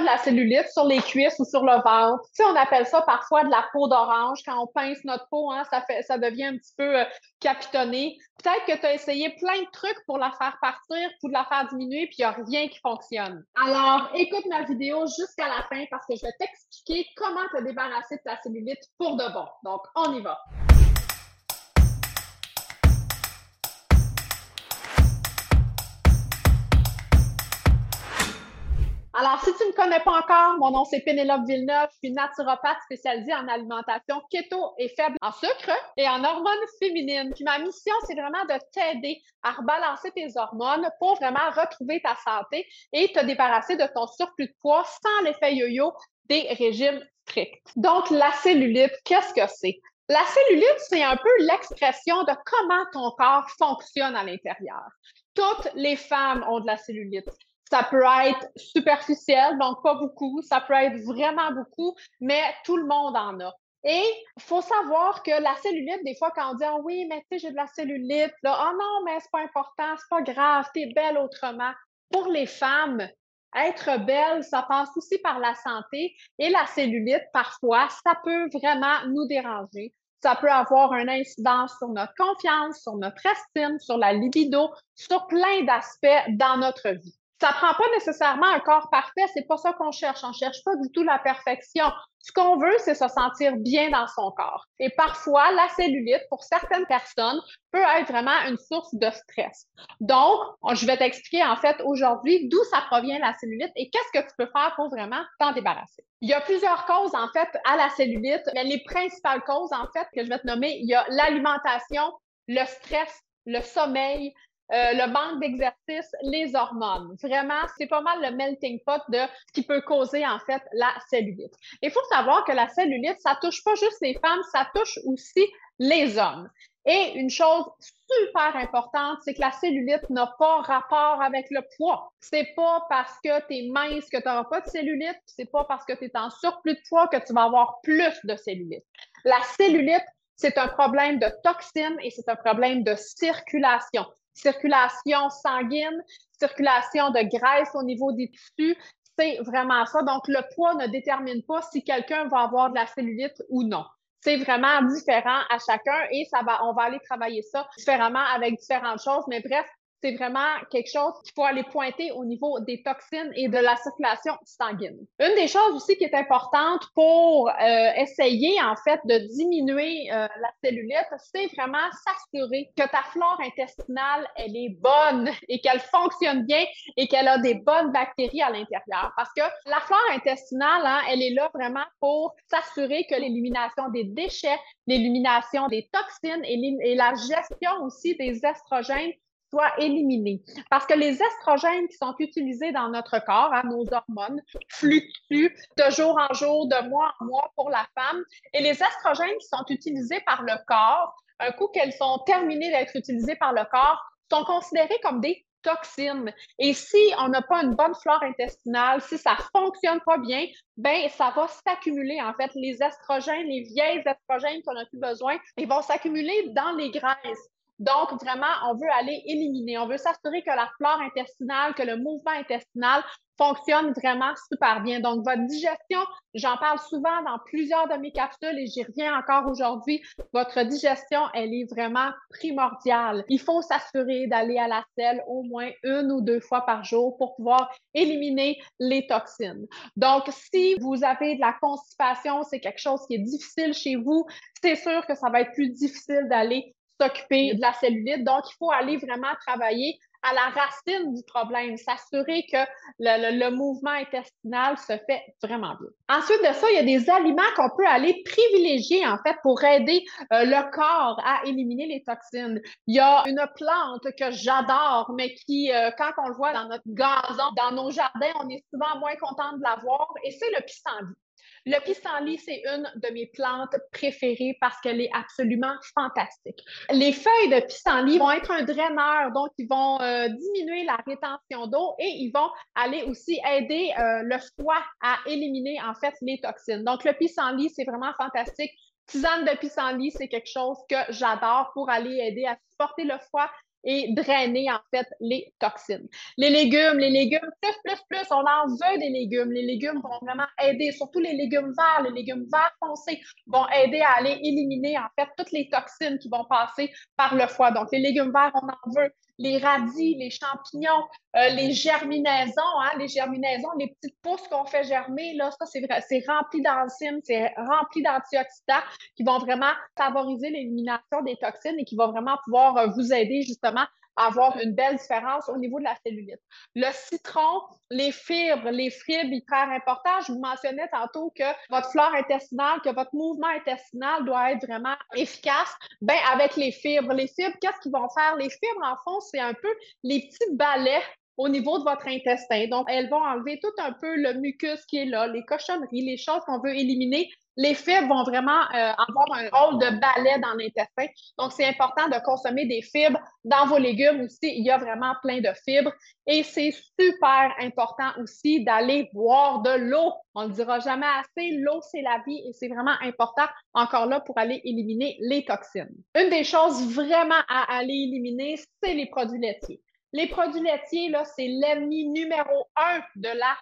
de la cellulite sur les cuisses ou sur le ventre, on appelle ça parfois de la peau d'orange. Quand on pince notre peau, hein, ça, fait, ça devient un petit peu euh, capitonné. Peut-être que tu as essayé plein de trucs pour la faire partir, pour la faire diminuer, puis il n'y a rien qui fonctionne. Alors, écoute ma vidéo jusqu'à la fin parce que je vais t'expliquer comment te débarrasser de ta cellulite pour de bon. Donc, on y va. Alors, si tu ne me connais pas encore, mon nom c'est Pénélope Villeneuve. Je suis naturopathe spécialisée en alimentation keto et faible en sucre et en hormones féminines. Puis ma mission, c'est vraiment de t'aider à rebalancer tes hormones pour vraiment retrouver ta santé et te débarrasser de ton surplus de poids sans l'effet yo-yo des régimes stricts. Donc, la cellulite, qu'est-ce que c'est? La cellulite, c'est un peu l'expression de comment ton corps fonctionne à l'intérieur. Toutes les femmes ont de la cellulite. Ça peut être superficiel, donc pas beaucoup. Ça peut être vraiment beaucoup, mais tout le monde en a. Et faut savoir que la cellulite, des fois, quand on dit ah oui, mais tu sais, j'ai de la cellulite, là, oh non, mais c'est pas important, c'est pas grave, t'es belle autrement. Pour les femmes, être belle, ça passe aussi par la santé et la cellulite, parfois, ça peut vraiment nous déranger. Ça peut avoir une incidence sur notre confiance, sur notre estime, sur la libido, sur plein d'aspects dans notre vie. Ça prend pas nécessairement un corps parfait, c'est pas ça qu'on cherche. On cherche pas du tout la perfection. Ce qu'on veut, c'est se sentir bien dans son corps. Et parfois, la cellulite, pour certaines personnes, peut être vraiment une source de stress. Donc, je vais t'expliquer en fait aujourd'hui d'où ça provient la cellulite et qu'est-ce que tu peux faire pour vraiment t'en débarrasser. Il y a plusieurs causes en fait à la cellulite, mais les principales causes en fait que je vais te nommer, il y a l'alimentation, le stress, le sommeil, euh, le manque d'exercice, les hormones. Vraiment, c'est pas mal le melting pot de qui peut causer en fait la cellulite. Il faut savoir que la cellulite, ça touche pas juste les femmes, ça touche aussi les hommes. Et une chose super importante, c'est que la cellulite n'a pas rapport avec le poids. C'est pas parce que tu es mince que tu n'auras pas de cellulite, c'est pas parce que tu es en surplus de poids que tu vas avoir plus de cellulite. La cellulite, c'est un problème de toxines et c'est un problème de circulation circulation sanguine, circulation de graisse au niveau des tissus. C'est vraiment ça. Donc, le poids ne détermine pas si quelqu'un va avoir de la cellulite ou non. C'est vraiment différent à chacun et ça va, on va aller travailler ça différemment avec différentes choses. Mais bref, c'est vraiment quelque chose qu'il faut aller pointer au niveau des toxines et de la circulation sanguine. Une des choses aussi qui est importante pour euh, essayer en fait de diminuer euh, la cellulite, c'est vraiment s'assurer que ta flore intestinale elle est bonne et qu'elle fonctionne bien et qu'elle a des bonnes bactéries à l'intérieur. Parce que la flore intestinale, hein, elle est là vraiment pour s'assurer que l'élimination des déchets, l'élimination des toxines et la gestion aussi des estrogènes soit éliminé. Parce que les estrogènes qui sont utilisés dans notre corps, hein, nos hormones, fluctuent de jour en jour, de mois en mois pour la femme. Et les estrogènes qui sont utilisés par le corps, un coup qu'elles sont terminées d'être utilisées par le corps, sont considérées comme des toxines. Et si on n'a pas une bonne flore intestinale, si ça fonctionne pas bien, ben ça va s'accumuler en fait les estrogènes, les vieilles estrogènes qu'on n'a plus besoin, ils vont s'accumuler dans les graisses. Donc, vraiment, on veut aller éliminer. On veut s'assurer que la flore intestinale, que le mouvement intestinal fonctionne vraiment super bien. Donc, votre digestion, j'en parle souvent dans plusieurs de mes capsules et j'y reviens encore aujourd'hui. Votre digestion, elle est vraiment primordiale. Il faut s'assurer d'aller à la selle au moins une ou deux fois par jour pour pouvoir éliminer les toxines. Donc, si vous avez de la constipation, c'est quelque chose qui est difficile chez vous, c'est sûr que ça va être plus difficile d'aller s'occuper de la cellulite. Donc, il faut aller vraiment travailler à la racine du problème, s'assurer que le, mouvement intestinal se fait vraiment bien. Ensuite de ça, il y a des aliments qu'on peut aller privilégier en fait pour aider euh, le corps à éliminer les toxines. Il y a une plante que j'adore, mais qui, euh, quand on le voit dans notre gazon, dans nos jardins, on est souvent moins content de la voir, et c'est le pissenlit. Le pissenlit, c'est une de mes plantes préférées parce qu'elle est absolument fantastique. Les feuilles de pissenlit vont être un draineur, donc ils vont euh, diminuer la rétention d'eau et ils vont aller aussi aider euh, le foie à éliminer en fait les toxines. Donc le pissenlit, c'est vraiment fantastique. Tisane de pissenlit, c'est quelque chose que j'adore pour aller aider à supporter le foie et drainer en fait les toxines. Les légumes, les légumes, plus, plus, plus, on en veut des légumes. Les légumes vont vraiment aider, surtout les légumes verts, les légumes verts foncés vont aider à aller éliminer en fait toutes les toxines qui vont passer par le foie. Donc, les légumes verts, on en veut les radis, les champignons, euh, les germinaisons, hein, les germinaisons, les petites pousses qu'on fait germer, là, ça, c'est c'est rempli d'enzymes, c'est rempli d'antioxydants qui vont vraiment favoriser l'élimination des toxines et qui vont vraiment pouvoir euh, vous aider justement avoir une belle différence au niveau de la cellulite. Le citron, les fibres, les fibres hyper importantes. Je vous mentionnais tantôt que votre flore intestinale, que votre mouvement intestinal doit être vraiment efficace. Ben, avec les fibres, les fibres, qu'est-ce qu'ils vont faire? Les fibres, en fond, c'est un peu les petits balais au niveau de votre intestin. Donc, elles vont enlever tout un peu le mucus qui est là, les cochonneries, les choses qu'on veut éliminer les fibres vont vraiment euh, avoir un rôle de balai dans l'intestin. Donc, c'est important de consommer des fibres. Dans vos légumes aussi, il y a vraiment plein de fibres. Et c'est super important aussi d'aller boire de l'eau. On ne le dira jamais assez. L'eau, c'est la vie et c'est vraiment important encore là pour aller éliminer les toxines. Une des choses vraiment à aller éliminer, c'est les produits laitiers. Les produits laitiers, là, c'est l'ennemi numéro un de la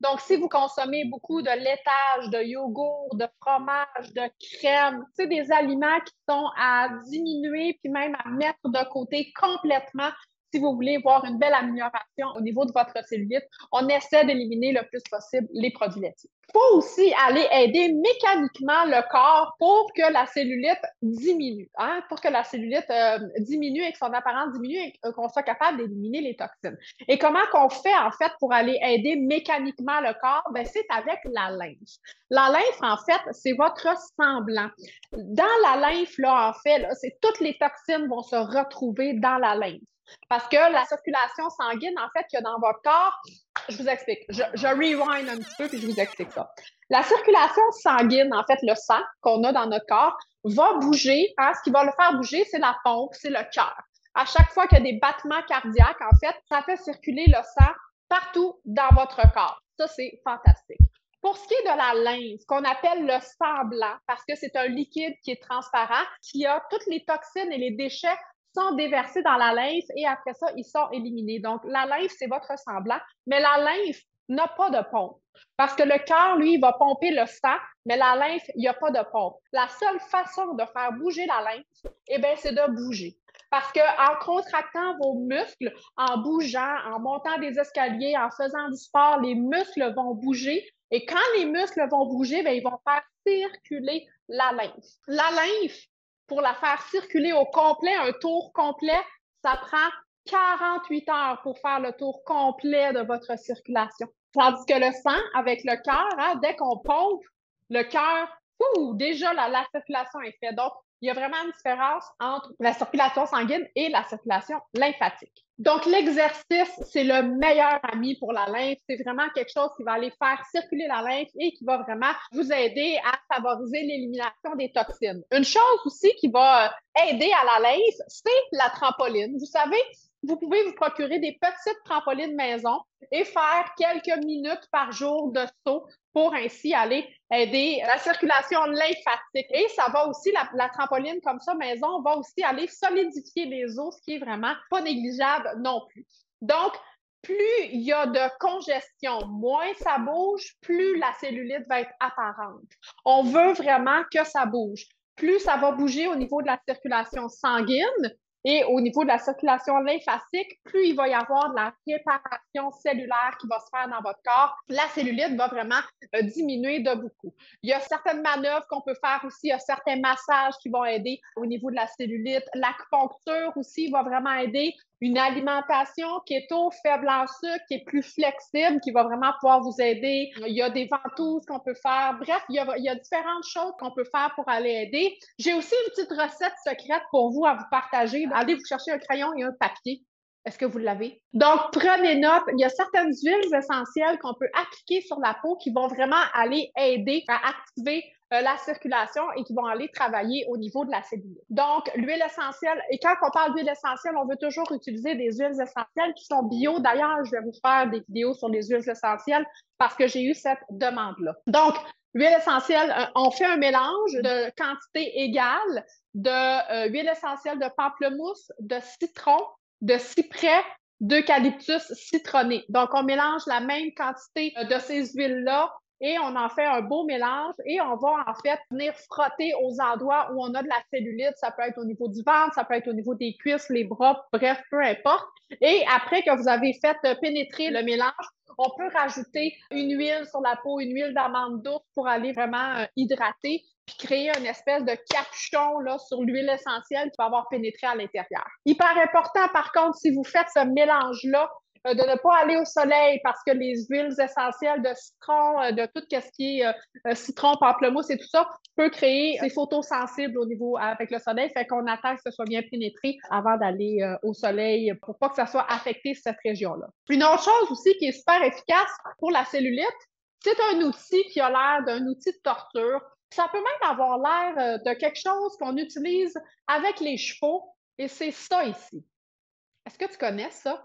Donc, si vous consommez beaucoup de laitage, de yogourt, de fromage, de crème, c'est des aliments qui sont à diminuer puis même à mettre de côté complètement si vous voulez voir une belle amélioration au niveau de votre cellulite, on essaie d'éliminer le plus possible les produits laitiers. Il faut aussi aller aider mécaniquement le corps pour que la cellulite diminue, hein, pour que la cellulite euh, diminue et que son apparence diminue et qu'on soit capable d'éliminer les toxines. Et comment qu'on fait en fait pour aller aider mécaniquement le corps? Ben, c'est avec la lymphe. La lymphe, en fait, c'est votre semblant. Dans la lymphe, là, en fait, c'est toutes les toxines vont se retrouver dans la lymphe. Parce que la circulation sanguine, en fait, qu'il y a dans votre corps, je vous explique. Je, rewind un petit peu puis je vous explique ça. La circulation sanguine, en fait, le sang qu'on a dans notre corps, va bouger. Hein, ce qui va le faire bouger, c'est la pompe, c'est le cœur. À chaque fois qu'il y a des battements cardiaques, en fait, ça fait circuler le sang partout dans votre corps. Ça, c'est fantastique. Pour ce qui est de la lymphe, qu'on appelle le sang blanc, parce que c'est un liquide qui est transparent, qui a toutes les toxines et les déchets sont déversés dans la lymphe et après ça, ils sont éliminés. Donc, la lymphe, c'est votre semblant, mais la lymphe n'a pas de pompe. Parce que le cœur, lui, va pomper le sang, mais la lymphe, il n'y a pas de pompe. La seule façon de faire bouger la lymphe, eh bien, c'est de bouger. Parce qu'en contractant vos muscles, en bougeant, en montant des escaliers, en faisant du sport, les muscles vont bouger. Et quand les muscles vont bouger, bien, ils vont faire circuler la lymphe. La lymphe, pour la faire circuler au complet, un tour complet, ça prend 48 heures pour faire le tour complet de votre circulation. Tandis que le sang, avec le cœur, hein, dès qu'on pompe, le cœur, déjà la, la circulation est faite. Il y a vraiment une différence entre la circulation sanguine et la circulation lymphatique. Donc, l'exercice, c'est le meilleur ami pour la lymphe. C'est vraiment quelque chose qui va aller faire circuler la lymphe et qui va vraiment vous aider à favoriser l'élimination des toxines. Une chose aussi qui va aider à la lymphe, c'est la trampoline. Vous savez, vous pouvez vous procurer des petites trampolines maison et faire quelques minutes par jour de saut pour ainsi aller aider la circulation lymphatique. Et ça va aussi, la, trampoline comme ça, maison, va aussi aller solidifier les os, ce qui est vraiment pas négligeable non plus. Donc, plus il y a de congestion, moins ça bouge, plus la cellulite va être apparente. On veut vraiment que ça bouge. Plus ça va bouger au niveau de la circulation sanguine, et au niveau de la circulation lymphatique, plus il va y avoir de la réparation cellulaire qui va se faire dans votre corps, la cellulite va vraiment euh, diminuer de beaucoup. Il y a certaines manœuvres qu'on peut faire aussi, il y a certains massages qui vont aider au niveau de la cellulite. L'acupuncture aussi va vraiment aider une alimentation keto faible en sucre, qui est plus flexible, qui va vraiment pouvoir vous aider. Il y a des ventouses qu'on peut faire. Bref, il y a, différentes choses qu'on peut faire pour aller aider. J'ai aussi une petite recette secrète pour vous à vous partager. Allez vous chercher un crayon et un papier. Est-ce que vous l'avez? Donc, prenez note. Il y a certaines huiles essentielles qu'on peut appliquer sur la peau qui vont vraiment aller aider à activer euh, la circulation et qui vont aller travailler au niveau de la cellule. Donc, l'huile essentielle, et quand on parle d'huile essentielle, on veut toujours utiliser des huiles essentielles qui sont bio. D'ailleurs, je vais vous faire des vidéos sur les huiles essentielles parce que j'ai eu cette demande-là. Donc, L'huile essentielle, euh, on fait un mélange de quantité égale de huile essentielle de pamplemousse, de citron, de cyprès, d'eucalyptus citronné. Donc, on mélange la même quantité de ces huiles-là et on en fait un beau mélange et on va en fait venir frotter aux endroits où on a de la cellulite. Ça peut être au niveau du ventre, ça peut être au niveau des cuisses, les bras, bref, peu importe. Et après que vous avez fait pénétrer le mélange, on peut rajouter une huile sur la peau, une huile d'amande douce pour aller vraiment euh, hydrater puis créer une espèce de capuchon là, sur l'huile essentielle qui va avoir pénétré à l'intérieur. Hyper important, par contre, si vous faites ce mélange-là, de ne pas aller au soleil parce que les huiles essentielles de citron, euh, de tout ce qui est euh, citron, pamplemousse et tout ça, peut créer des photosensibles au niveau avec le soleil. Fait qu'on attend que ce soit bien pénétré avant d'aller au soleil pour pas que ça soit affecté cette région-là. Une autre chose aussi qui est super efficace pour la cellulite, c'est un outil qui a l'air d'un outil de torture. Ça peut même avoir l'air de quelque chose qu'on utilise avec les chevaux et c'est ça ici. Est-ce que tu connais ça?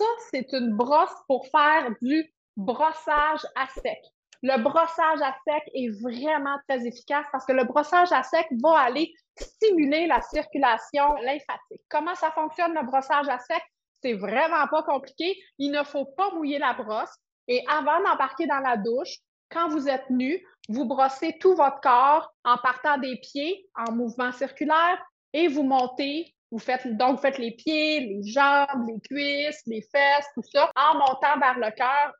Ça, c'est une brosse pour faire du brossage à sec. Le brossage à sec est vraiment très efficace parce que le brossage à sec va aller stimuler la circulation lymphatique. Comment ça fonctionne le brossage à sec? C'est vraiment pas compliqué. Il ne faut pas mouiller la brosse. Et avant d'embarquer dans la douche, quand vous êtes nu, vous brossez tout votre corps en partant des pieds en mouvement circulaire et vous montez vous faites, donc, vous faites les pieds, les jambes, les cuisses, les fesses, tout ça, en montant vers le cœur,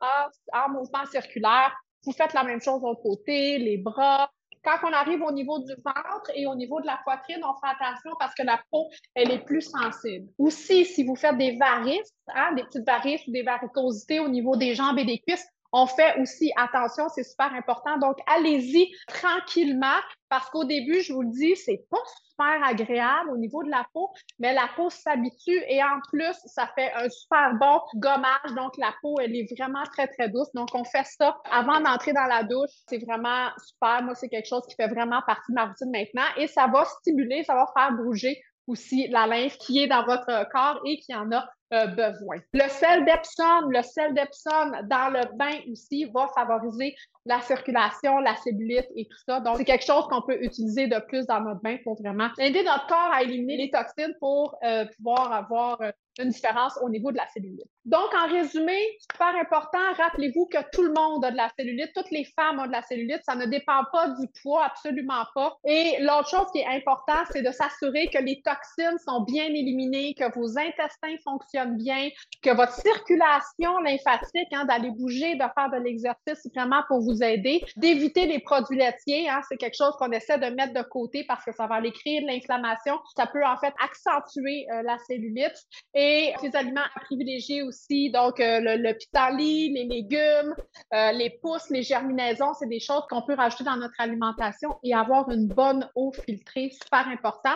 en, mouvement circulaire. Vous faites la même chose au côté, les bras. Quand on arrive au niveau du ventre et au niveau de la poitrine, on fait attention parce que la peau, elle est plus sensible. Aussi, si vous faites des varices, hein, des petites varices ou des varicosités au niveau des jambes et des cuisses, on fait aussi attention, c'est super important. Donc, allez-y tranquillement parce qu'au début, je vous le dis, c'est pas agréable au niveau de la peau, mais la peau s'habitue et en plus, ça fait un super bon gommage. Donc, la peau, elle est vraiment très, très douce. Donc, on fait ça avant d'entrer dans la douche. C'est vraiment super. Moi, c'est quelque chose qui fait vraiment partie de ma routine maintenant et ça va stimuler, ça va faire bouger aussi la lymphe qui est dans votre corps et qui en a euh, besoin. Le sel d'Epsom, le sel d'Epsom dans le bain aussi va favoriser la circulation, la cellulite et tout ça. Donc, c'est quelque chose qu'on peut utiliser de plus dans notre bain pour vraiment aider notre corps à éliminer les toxines pour euh, pouvoir avoir euh, une différence au niveau de la cellulite. Donc, en résumé, super important, rappelez-vous que tout le monde a de la cellulite, toutes les femmes ont de la cellulite, ça ne dépend pas du poids, absolument pas. Et l'autre chose qui est importante, c'est de s'assurer que les toxines sont bien éliminées, que vos intestins fonctionnent bien, que votre circulation lymphatique, hein, d'aller bouger, de faire de l'exercice vraiment pour vous aider, d'éviter les produits laitiers, hein, c'est quelque chose qu'on essaie de mettre de côté parce que ça va aller créer de l'inflammation, ça peut en fait accentuer euh, la cellulite. Les aliments à privilégier aussi, donc euh, le, le, les légumes, euh, les pousses, les germinaisons, c'est des choses qu'on peut rajouter dans notre alimentation et avoir une bonne eau filtrée, super important.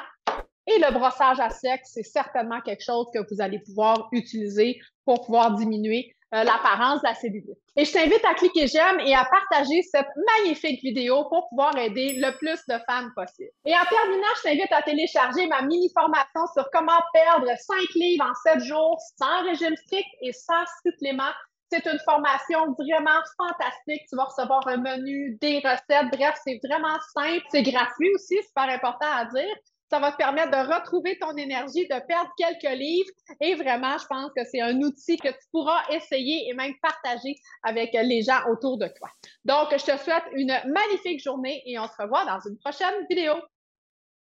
Et le brossage à sec, c'est certainement quelque chose que vous allez pouvoir utiliser pour pouvoir diminuer euh, l'apparence de la cellulite. Et je t'invite à cliquer j'aime et à partager cette magnifique vidéo pour pouvoir aider le plus de femmes possible. Et en terminant, je t'invite à télécharger ma mini-formation sur comment perdre 5 livres en 7 jours sans régime strict et sans supplément. C'est une formation vraiment fantastique. Tu vas recevoir un menu, des recettes. Bref, c'est vraiment simple. C'est gratuit aussi, super important à dire. Ça va te permettre de retrouver ton énergie, de perdre quelques livres. Et vraiment, je pense que c'est un outil que tu pourras essayer et même partager avec les gens autour de toi. Donc, je te souhaite une magnifique journée et on se revoit dans une prochaine vidéo.